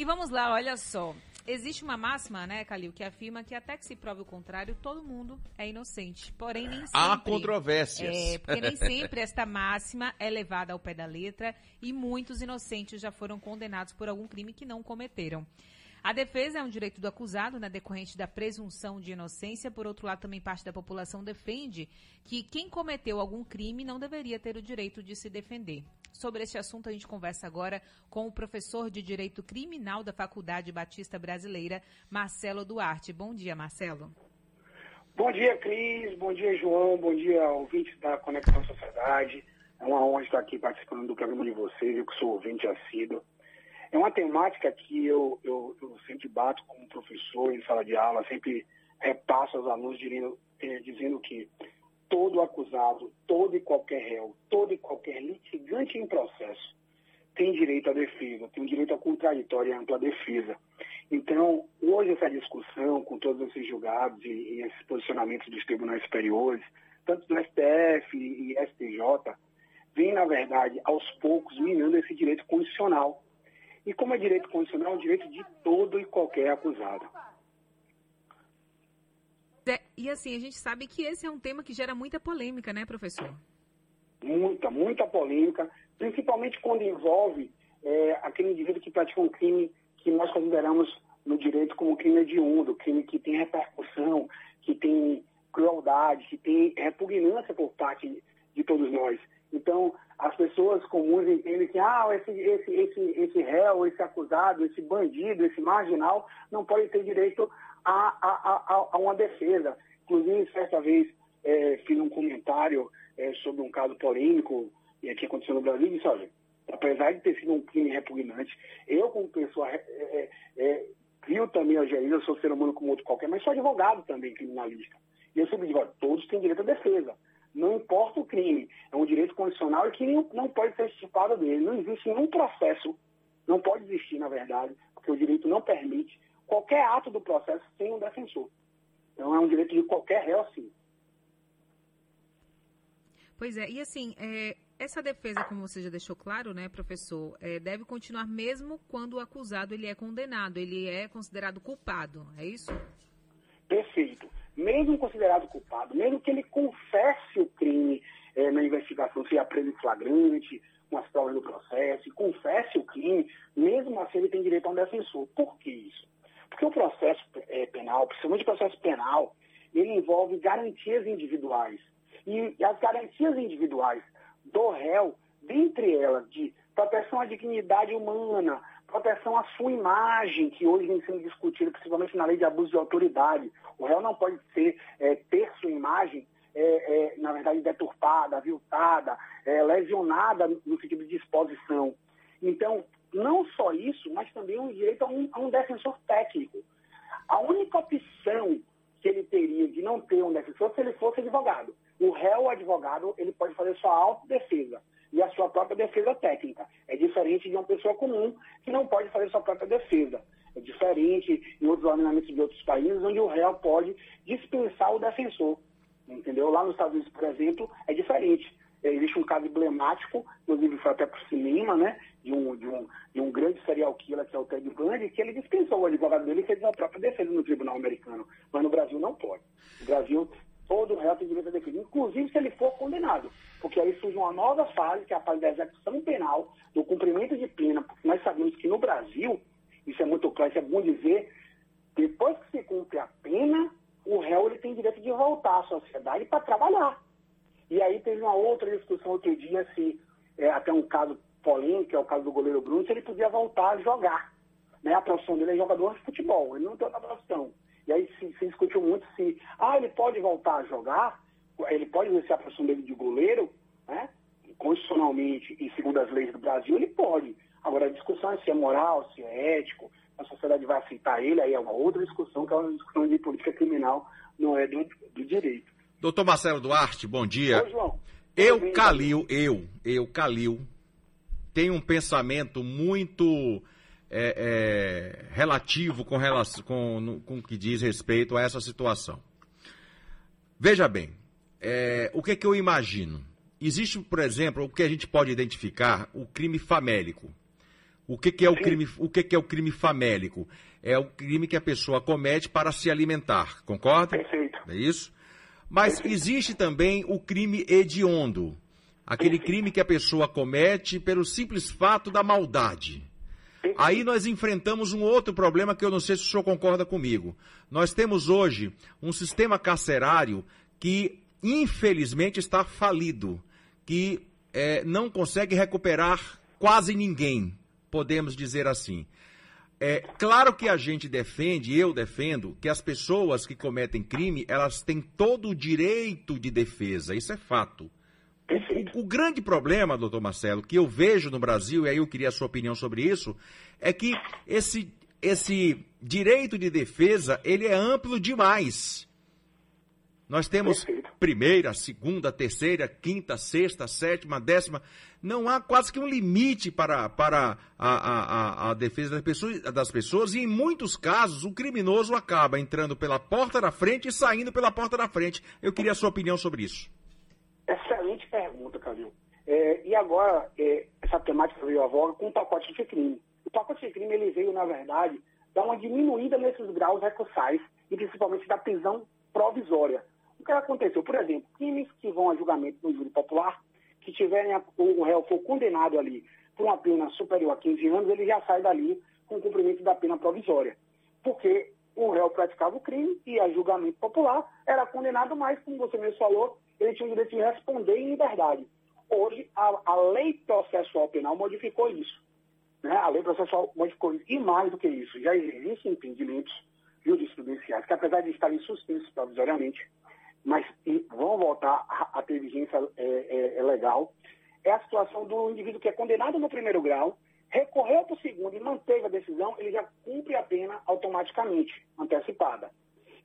E vamos lá, olha só. Existe uma máxima, né, Calil, que afirma que até que se prove o contrário, todo mundo é inocente. Porém, nem sempre. Há controvérsias. É, porque nem sempre esta máxima é levada ao pé da letra e muitos inocentes já foram condenados por algum crime que não cometeram. A defesa é um direito do acusado, né, decorrente da presunção de inocência. Por outro lado, também parte da população defende que quem cometeu algum crime não deveria ter o direito de se defender. Sobre este assunto, a gente conversa agora com o professor de Direito Criminal da Faculdade Batista Brasileira, Marcelo Duarte. Bom dia, Marcelo. Bom dia, Cris. Bom dia, João. Bom dia, ouvintes da Conexão Sociedade. É uma honra estar aqui participando do programa de vocês, eu que sou ouvinte assíduo. É uma temática que eu, eu, eu sempre bato como professor em sala de aula, sempre repasso aos alunos dizendo, eh, dizendo que todo acusado, todo e qualquer réu, todo e qualquer litigante em processo tem direito à defesa, tem direito à contraditória e ampla defesa. Então, hoje essa discussão, com todos esses julgados e, e esses posicionamentos dos tribunais superiores, tanto do STF e STJ, vem, na verdade, aos poucos, minando esse direito constitucional. E como é direito constitucional, é um direito de todo e qualquer acusado. E assim, a gente sabe que esse é um tema que gera muita polêmica, né, professor? Muita, muita polêmica, principalmente quando envolve é, aquele indivíduo que pratica um crime que nós consideramos no direito como crime hediondo, crime que tem repercussão, que tem crueldade, que tem repugnância por parte de todos nós. Então, comuns entendem que ah, esse, esse, esse, esse réu, esse acusado, esse bandido, esse marginal não pode ter direito a, a, a, a uma defesa. Inclusive, certa vez, é, fiz um comentário é, sobre um caso polêmico e aqui aconteceu no Brasil e disse, olha, apesar de ter sido um crime repugnante, eu como pessoa é, é, é também a gerência, eu sou ser humano como outro qualquer, mas sou advogado também, criminalista. E eu sempre digo, olha, todos têm direito à defesa. Não importa o crime, é um direito condicional e que não, pode ser estipado dele. Não existe nenhum processo, não pode existir, na verdade, porque o direito não permite qualquer ato do processo sem um defensor. Então é um direito de qualquer réu, sim. Pois é, e assim, é, essa defesa, como você já deixou claro, né, professor, é, deve continuar mesmo quando o acusado ele é condenado, ele é considerado culpado, é isso? Mesmo considerado culpado, mesmo que ele confesse o crime é, na investigação, seja preso em flagrante, com as provas do processo, e confesse o crime, mesmo assim ele tem direito a um defensor. Por que isso? Porque o processo é, penal, principalmente o processo penal, ele envolve garantias individuais. E, e as garantias individuais do réu, dentre elas de proteção à dignidade humana, proteção à sua imagem, que hoje vem sendo discutida principalmente na lei de abuso de autoridade. O réu não pode ser, é, ter sua imagem, é, é, na verdade, deturpada, aviltada, é, lesionada no sentido de exposição. Então, não só isso, mas também o direito a um, a um defensor técnico. A única opção que ele teria de não ter um defensor se ele fosse advogado. O réu, advogado, ele pode fazer sua autodefesa e a sua própria defesa técnica. É diferente de uma pessoa comum que não pode fazer sua própria defesa. É diferente em outros ordenamentos de outros países, onde o réu pode dispensar o defensor. Entendeu? Lá nos Estados Unidos, por exemplo, é diferente. Existe um caso emblemático, inclusive foi até para o cinema, né? De um, de, um, de um grande serial killer, que é o Ted Bundy, que ele dispensou o advogado dele e fez a própria defesa no tribunal americano. Mas no Brasil não pode. No Brasil, todo réu tem direito a defesa, inclusive se ele for condenado. Uma nova fase, que é a fase da execução penal, do cumprimento de pena. Porque nós sabemos que no Brasil, isso é muito claro, isso é bom dizer, depois que se cumpre a pena, o réu ele tem direito de voltar à sociedade para trabalhar. E aí teve uma outra discussão outro dia, se é, até um caso polêmico, que é o caso do goleiro Bruno, se ele podia voltar a jogar. Né? A profissão dele é jogador de futebol, ele não tem outra profissão. E aí se, se discutiu muito se, ah, ele pode voltar a jogar, ele pode exercer a profissão dele de goleiro, né? constitucionalmente e segundo as leis do Brasil, ele pode. Agora, a discussão é se é moral, se é ético, a sociedade vai aceitar ele, aí é uma outra discussão, que é uma discussão de política criminal, não é do, do direito. Doutor Marcelo Duarte, bom dia. Oi, João. Eu, Calil, eu, eu, Calil, tenho um pensamento muito é, é, relativo com, relação, com, com que diz respeito a essa situação. Veja bem, é, o que, é que eu imagino? Existe, por exemplo, o que a gente pode identificar, o crime famélico. O que, que é o crime? O que, que é o crime famélico? É o crime que a pessoa comete para se alimentar, concorda? Perfeito. É isso? Mas existe também o crime hediondo, aquele crime que a pessoa comete pelo simples fato da maldade. Aí nós enfrentamos um outro problema que eu não sei se o senhor concorda comigo. Nós temos hoje um sistema carcerário que, infelizmente, está falido, que é, não consegue recuperar quase ninguém, podemos dizer assim. É claro que a gente defende, eu defendo, que as pessoas que cometem crime, elas têm todo o direito de defesa, isso é fato. O, o, grande problema, doutor Marcelo, que eu vejo no Brasil, e aí eu queria a sua opinião sobre isso, é que esse, esse direito de defesa, ele é amplo demais. Nós temos primeira, segunda, terceira, quinta, sexta, sétima, décima. Não há quase que um limite para, para a, a, a, defesa das pessoas, das pessoas, e em muitos casos o criminoso acaba entrando pela porta da frente e saindo pela porta da frente. Eu queria a sua opinião sobre isso. Excelente pergunta, Calil. É, e agora, é, essa temática veio à voga com o pacote de crime. O pacote de crime ele veio, na verdade, dar uma diminuída nesses graus recursais e principalmente da prisão provisória. O que aconteceu? Por exemplo, crimes que vão a julgamento no júri popular, que tiverem a, o réu for condenado ali por uma pena superior a 15 anos, ele já sai dali com cumprimento da pena provisória. Porque o réu praticava o crime e a julgamento popular era condenado, mas, como você mesmo falou, ele tinha o direito de responder em liberdade. Hoje, a, a lei processual penal modificou isso. Né? A lei processual modificou isso. E mais do que isso, já existem entendimentos jurisprudenciais que, apesar de estarem suspensos provisoriamente, mas vão voltar a, ter vigência é, é, é, legal, é a situação do indivíduo que é condenado no primeiro grau, recorreu para o segundo e manteve a decisão, ele já cumpre a pena automaticamente, antecipada.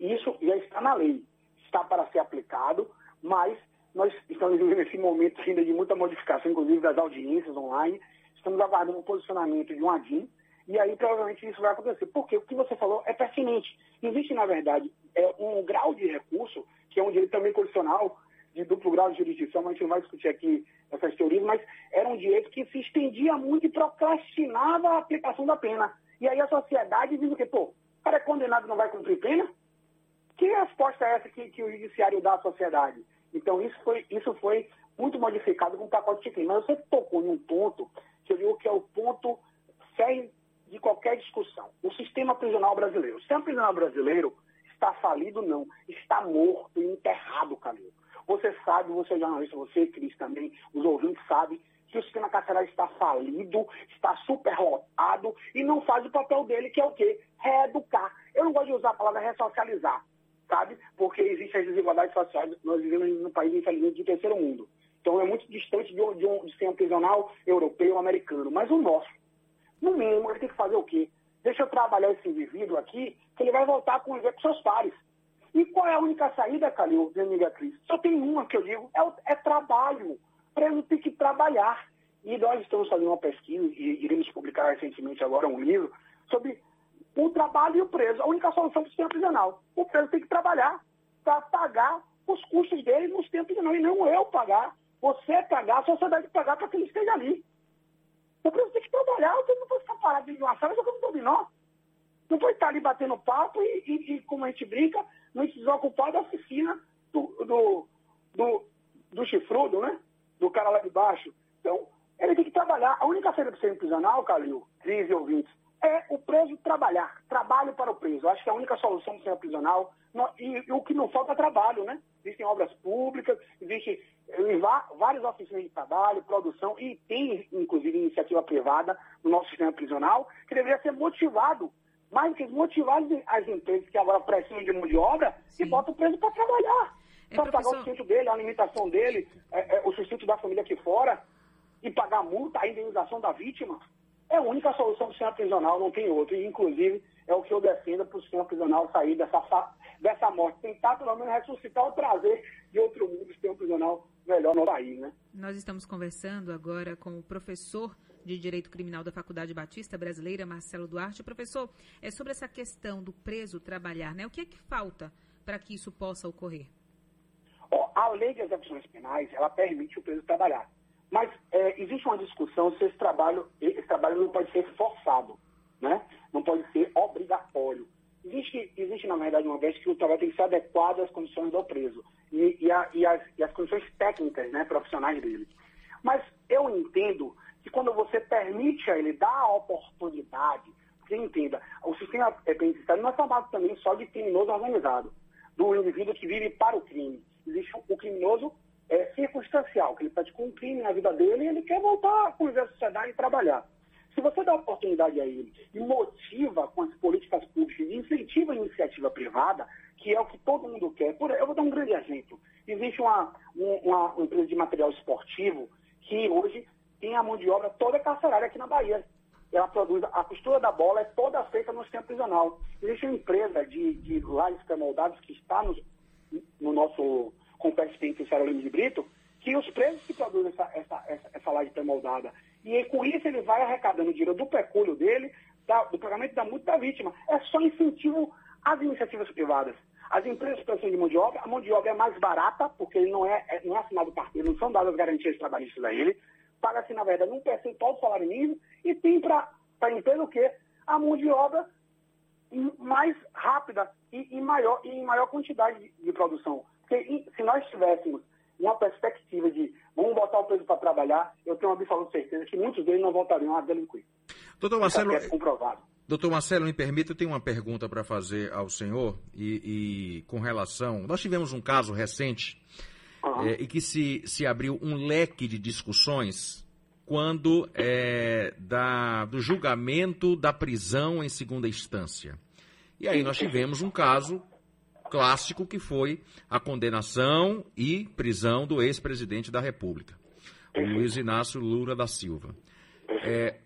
Isso já está na lei, está para ser aplicado, mas nós estamos vivendo esse momento ainda de muita modificação, inclusive das audiências online. Estamos aguardando o posicionamento de um ADIM, e aí provavelmente isso vai acontecer. Porque o que você falou é pertinente. Existe, na verdade, é, um grau de recurso, que é um direito também condicional, de duplo grau de jurisdição, mas a gente não vai discutir aqui essas teorias, mas era um direito que se estendia muito e procrastinava a aplicação da pena. E aí a sociedade diz o quê? Pô, o cara é condenado não vai cumprir pena? Que resposta é essa que, que o judiciário dá à sociedade? Então, isso foi, isso foi muito modificado com o pacote de crime. Mas você tocou em um ponto que eu digo que é o ponto sério de qualquer discussão. O sistema prisional brasileiro. O sistema prisional brasileiro está falido, não. Está morto e enterrado, Camilo. Você sabe, você é jornalista, você, Cris, também, os ouvintes sabem que o sistema carcerário está falido, está superlotado e não faz o papel dele, que é o quê? Reeducar. Eu não gosto de usar a palavra ressocializar sabe? Porque existem as desigualdades sociais. Nós vivemos num país, infelizmente, de terceiro mundo. Então é muito distante de, um, de um sistema prisional europeu, americano. Mas o nosso, no mínimo, ele tem que fazer o quê? Deixa eu trabalhar esse indivíduo aqui, que ele vai voltar a conviver com seus pares. E qual é a única saída, Calil, de amiga Cris? Só tem uma que eu digo, é, é trabalho. Preso tem que trabalhar. E nós estamos fazendo uma pesquisa, e iremos publicar recentemente agora um livro, sobre o trabalho e o preso. A única solução para o sistema prisional. O preso tem que trabalhar para pagar os custos dele no sistema prisional. E não eu pagar, você pagar, a sociedade pagar para que ele esteja ali. O preso tem que trabalhar, você não pode ficar parado de uma sala jogando dominó. Não pode estar ali batendo papo e, e, e como a gente brinca, não se desocupar da oficina do, do, do, do chifrudo, né? Do cara lá de baixo. Então, ele tem que trabalhar. A única saída do sistema prisional, Calil, crise ouvintes, é o preso trabalhar, trabalho para o preso. Acho que é a única solução do sistema prisional. E, e, o que não falta é trabalho, né? Existem obras públicas, existem várias oficinas de trabalho, produção, e tem, inclusive, iniciativa privada no nosso sistema prisional, que deveria ser motivado, mais do que motivar as empresas que agora precisam de mão de obra Sim. e botam o preso para trabalhar. É, para pagar o sustento dele, a alimentação dele, é, é, o sustento da família aqui fora, e pagar multa, a indenização da vítima. É a única solução para o sistema prisional, não tem outra. E, inclusive, é o que eu defendo para o sistema prisional sair dessa, dessa morte. Tentar, pelo menos, ressuscitar ou trazer de outro mundo o sistema prisional melhor no país, né? Nós estamos conversando agora com o professor de Direito Criminal da Faculdade Batista Brasileira, Marcelo Duarte. Professor, é sobre essa questão do preso trabalhar, né? O que é que falta para que isso possa ocorrer? a lei de execuções penais, ela permite o preso trabalhar Mas é, existe uma discussão se esse trabalho, esse trabalho não pode ser forçado, né? não pode ser obrigatório. Existe, existe, na verdade, uma vez que o trabalho tem que ser adequado às condições do preso e, e, a, e, as, e as, condições técnicas, né, profissionais dele. Mas eu entendo que quando você permite a ele dar a oportunidade, você entenda, o sistema penitenciário não é formado também só de criminoso organizado, do indivíduo que vive para o crime. Existe o criminoso é, circunstancial, que ele praticou um crime na vida dele e ele quer voltar a conviver à sociedade e trabalhar. Se você dá oportunidade a ele e motiva com as políticas públicas incentiva a iniciativa privada, que é o que todo mundo quer. Por, eu vou dar um grande exemplo. Existe uma, uma, uma empresa de material esportivo que hoje tem a mão de obra toda carcerária aqui na Bahia. Ela produz, a costura da bola é toda feita no sistema prisional. Existe uma empresa de, de lajes pré-moldados que está no, no nosso complexo penitenciário Lima de Brito, que os presos que produzem essa, essa, essa, essa laje pré-moldada e com isso ele vai arrecadando dinheiro do pecúlio dele, da, do pagamento da multa da vítima. É só incentivo às iniciativas privadas. As empresas prestação de mão de obra, a mão de obra é mais barata, porque ele não é, é não é assinado carteira, não são dadas garantias trabalhistas a ele. Paga-se, na verdade, um percentual do salário mínimo e tem para a empresa o quê? A mão de obra mais rápida e, e maior, e em maior quantidade de, de produção. Porque se nós tivéssemos uma perspectiva de vamos botar o preso para trabalhar, eu tenho uma absoluta certeza que muitos deles não voltariam a delinquir. Doutor Marcelo, é comprovado. Doutor Marcelo, me permita, eu tenho uma pergunta para fazer ao senhor e, e, com relação. Nós tivemos um caso recente uhum. é, e que se, se abriu um leque de discussões quando é, da, do julgamento da prisão em segunda instância. E aí nós tivemos um caso clássico que foi a condenação e prisão do ex-presidente da República, o Luiz Inácio Lula da Silva. É,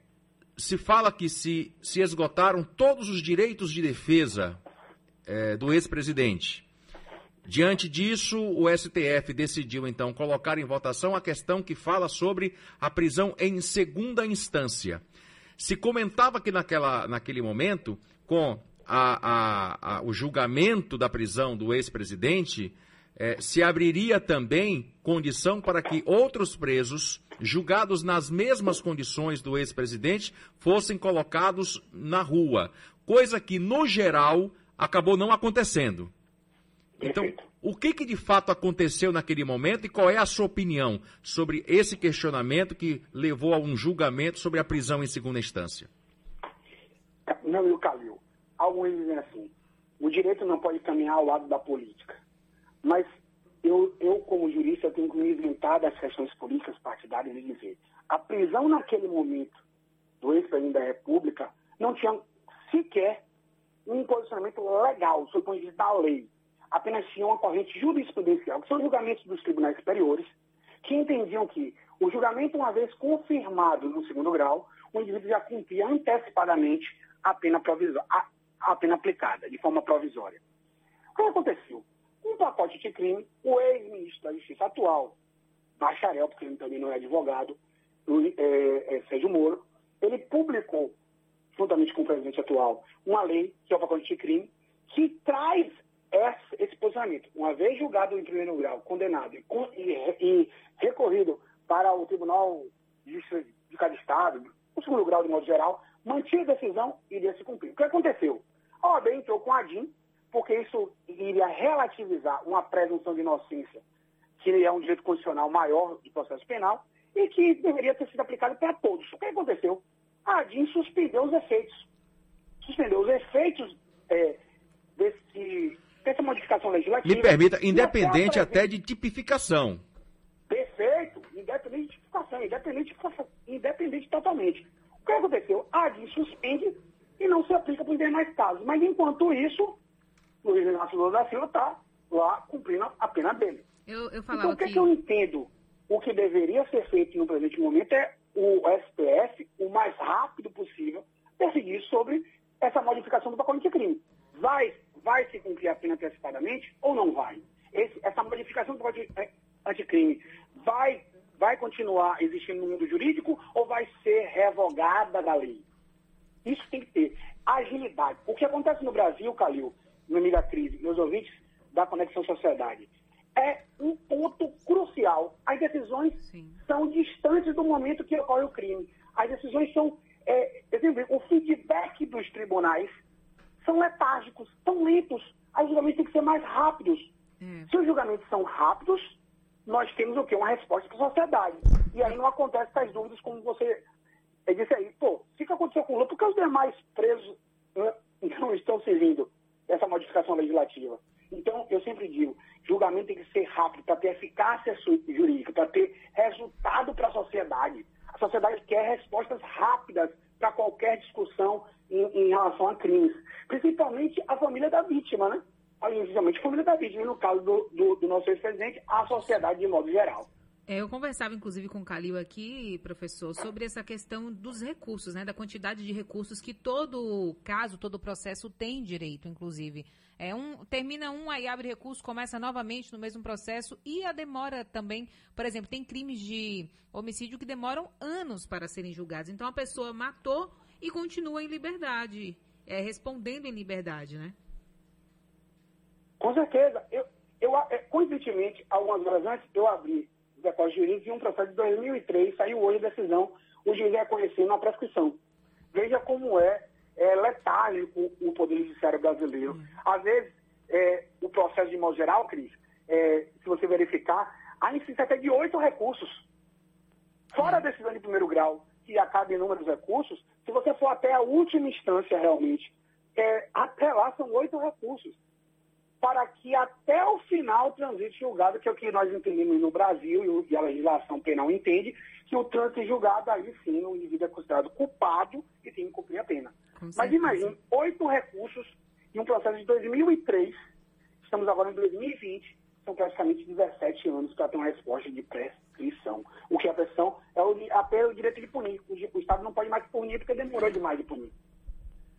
se fala que se, se esgotaram todos os direitos de defesa é, do ex-presidente. Diante disso, o STF decidiu então colocar em votação a questão que fala sobre a prisão em segunda instância. Se comentava que naquela, naquele momento, com a, a, o julgamento da prisão do ex-presidente, é, se abriria também condição para que outros presos, julgados nas mesmas condições do ex-presidente, fossem colocados na rua. Coisa que, no geral, acabou não acontecendo. Então, o que, que de fato aconteceu naquele momento e qual é a sua opinião sobre esse questionamento que levou a um julgamento sobre a prisão em segunda instância? Não, eu, Calil, alguns dizem assim, o direito não pode caminhar ao lado da política. Mas eu, eu como jurista, tenho que me isentar das questões políticas partidárias e dizer, a prisão naquele momento do ex-presidente da República não tinha sequer um posicionamento legal, sob o ponto de vista da lei. Apenas tinha uma corrente jurisprudencial, que são julgamentos dos tribunais superiores, que entendiam que o julgamento, uma vez confirmado no segundo grau, o indivíduo já cumpria antecipadamente a pena provisória, a pena aplicada, de forma provisória. O que aconteceu? Um pacote de crime, o ex-ministro da Justiça atual, bacharel, porque ele também não é advogado, é, é, Sérgio Moro, ele publicou, juntamente com o presidente atual, uma lei, que é o pacote de crime, que traz esse, posicionamento. Uma vez julgado em primeiro grau, condenado e, e recorrido para o Tribunal de Justiça de cada Estado, o segundo grau de modo geral, mantinha a decisão e iria se cumprir. O que aconteceu? A OAB entrou com a DIN, porque isso iria relativizar uma presunção de inocência, que é um direito constitucional maior do processo penal, e que deveria ter sido aplicado para todos. O que aconteceu? A DIN suspendeu os efeitos. Suspendeu os efeitos é, desse, dessa modificação legislativa. Me permita, independente até de tipificação. Perfeito, independente de tipificação, independente, independente totalmente. O que aconteceu? A DIN suspende e não se aplica para os demais casos. Mas, enquanto isso, o Luiz Inácio Lula da Silva está lá cumprindo a pena dele. Eu, eu então, o que, que... que eu entendo? O que deveria ser feito no presente momento é o STF, o mais rápido possível, decidir sobre essa modificação do pacote de crime. Vai, vai se cumprir a pena antecipadamente ou não vai? Esse, essa modificação do pacote anticrime vai, vai continuar existindo no mundo jurídico ou vai ser revogada da lei? Isso tem que ter agilidade. O que acontece no Brasil, Calil, no meio da crise, meus ouvintes da Conexão Sociedade, é um ponto crucial. As decisões Sim. são distantes do momento que ocorre o crime. As decisões são, é, exemplo, o feedback dos tribunais são letárgicos, são lentos. Os julgamentos têm que ser mais rápidos. Hum. Se os julgamentos são rápidos, nós temos o quê? Uma resposta para a sociedade. E aí não acontece essas dúvidas como você disse aí. Pô, o que aconteceu com o Lula? Por que os demais presos né, não estão seguindo essa modificação legislativa? Então, eu sempre digo, julgamento tem que ser rápido para ter eficácia jurídica, para ter resultado para a sociedade. A sociedade quer respostas rápidas para qualquer discussão em, em, relação a crimes. Principalmente a família da vítima, né? Principalmente a família da vítima, no caso do, do, do nosso ex-presidente, a sociedade de modo geral. É, eu conversava, inclusive, com o Calil aqui, professor, sobre essa questão dos recursos, né? Da quantidade de recursos que todo caso, todo processo tem direito, inclusive. É um, termina um, aí abre recurso, começa novamente no mesmo processo e a demora também, por exemplo, tem crimes de homicídio que demoram anos para serem julgados. Então a pessoa matou e continua em liberdade, é, respondendo em liberdade, né? Com certeza. Eu, eu, é, coincidentemente, algumas horas antes, eu abri o depósito jurídico e um processo de 2003, saiu hoje a decisão, o juiz reconhecendo a prescrição. Veja como é, é o Poder Judiciário brasileiro. Hum. Às vezes, é, o processo de modo geral, Cris, é, se você verificar, há instância até de oito recursos. Fora a decisão de primeiro grau, que acaba em número de recursos, se você for até a última instância realmente, é, até lá são oito recursos. Para que até o final transite julgado, que é o que nós entendemos no Brasil e a legislação penal entende, que o trânsito julgado, aí sim, o indivíduo é considerado culpado e tem que cumprir a pena. Mas imagine, oito recursos em um processo de 2003, estamos agora em 2020, são praticamente 17 anos para ter uma resposta de prescrição. O que é a pressão é o, apenas o direito de punir. O, o, Estado não pode mais punir porque demorou demais de punir.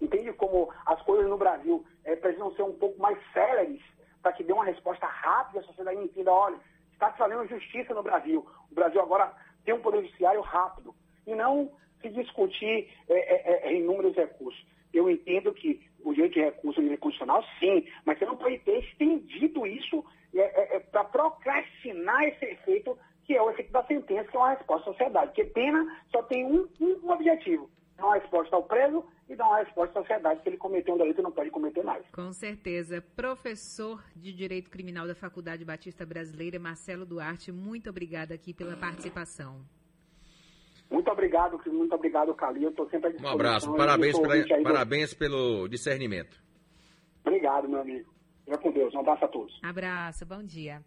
Entende como as coisas no Brasil é, precisam ser um pouco mais céleres para que dê uma resposta rápida, a sociedade entenda, olha, está se fazendo justiça no Brasil. O Brasil agora tem um poder judiciário rápido. E não se discutir é, é, é inúmeros recursos. Eu entendo que o direito de recurso é constitucional, sim, mas você não pode ter estendido isso é, é, é para procrastinar esse efeito, que é o efeito da sentença, que é uma resposta à sociedade. Porque pena só tem um, um, objetivo, dar uma resposta ao preso dar uma resposta à sociedade. Se ele cometeu um delito, não pode cometer mais. Com certeza. Professor de Direito Criminal da Faculdade Batista Brasileira, Marcelo Duarte, muito obrigada aqui pela participação. Muito obrigado, muito obrigado, Calil. Estou sempre à disposição. Um abraço. Parabéns, pela, parabéns do... pelo discernimento. Obrigado, meu amigo. Fica com Deus. Um abraço a todos. Abraço. Bom dia.